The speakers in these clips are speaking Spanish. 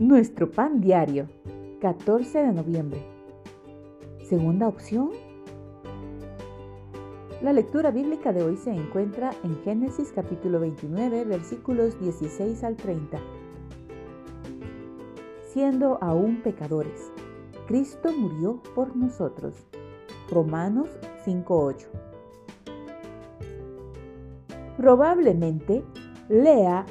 Nuestro pan diario, 14 de noviembre. Segunda opción. La lectura bíblica de hoy se encuentra en Génesis capítulo 29 versículos 16 al 30. Siendo aún pecadores, Cristo murió por nosotros. Romanos 5.8. Probablemente Lea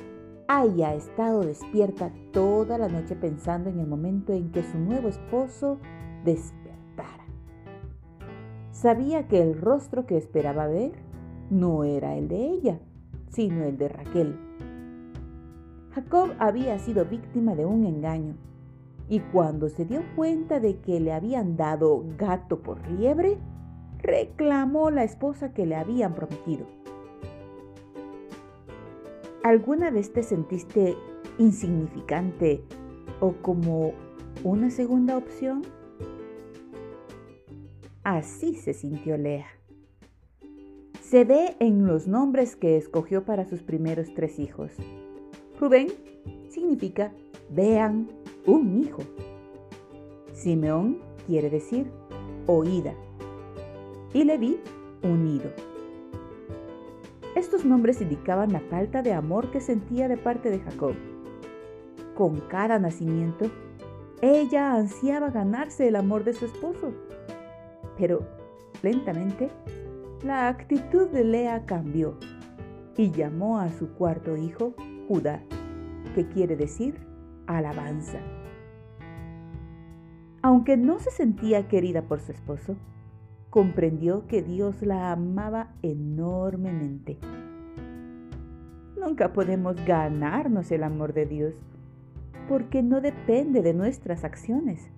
haya estado despierta toda la noche pensando en el momento en que su nuevo esposo despertara. Sabía que el rostro que esperaba ver no era el de ella, sino el de Raquel. Jacob había sido víctima de un engaño y cuando se dio cuenta de que le habían dado gato por liebre, reclamó la esposa que le habían prometido. ¿Alguna vez te sentiste insignificante o como una segunda opción? Así se sintió Lea. Se ve en los nombres que escogió para sus primeros tres hijos. Rubén significa vean un hijo. Simeón quiere decir oída. Y Leví unido. Estos nombres indicaban la falta de amor que sentía de parte de Jacob. Con cada nacimiento, ella ansiaba ganarse el amor de su esposo. Pero lentamente, la actitud de Lea cambió y llamó a su cuarto hijo Judá, que quiere decir alabanza. Aunque no se sentía querida por su esposo, comprendió que Dios la amaba enormemente. Nunca podemos ganarnos el amor de Dios porque no depende de nuestras acciones.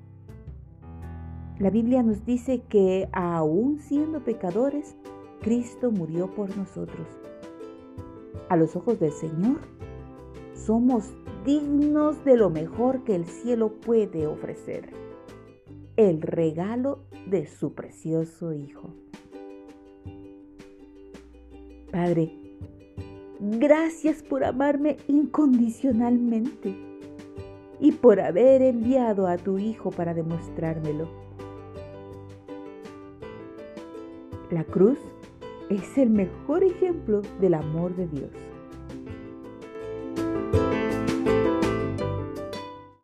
La Biblia nos dice que aún siendo pecadores, Cristo murió por nosotros. A los ojos del Señor, somos dignos de lo mejor que el cielo puede ofrecer el regalo de su precioso Hijo. Padre, gracias por amarme incondicionalmente y por haber enviado a tu Hijo para demostrármelo. La cruz es el mejor ejemplo del amor de Dios.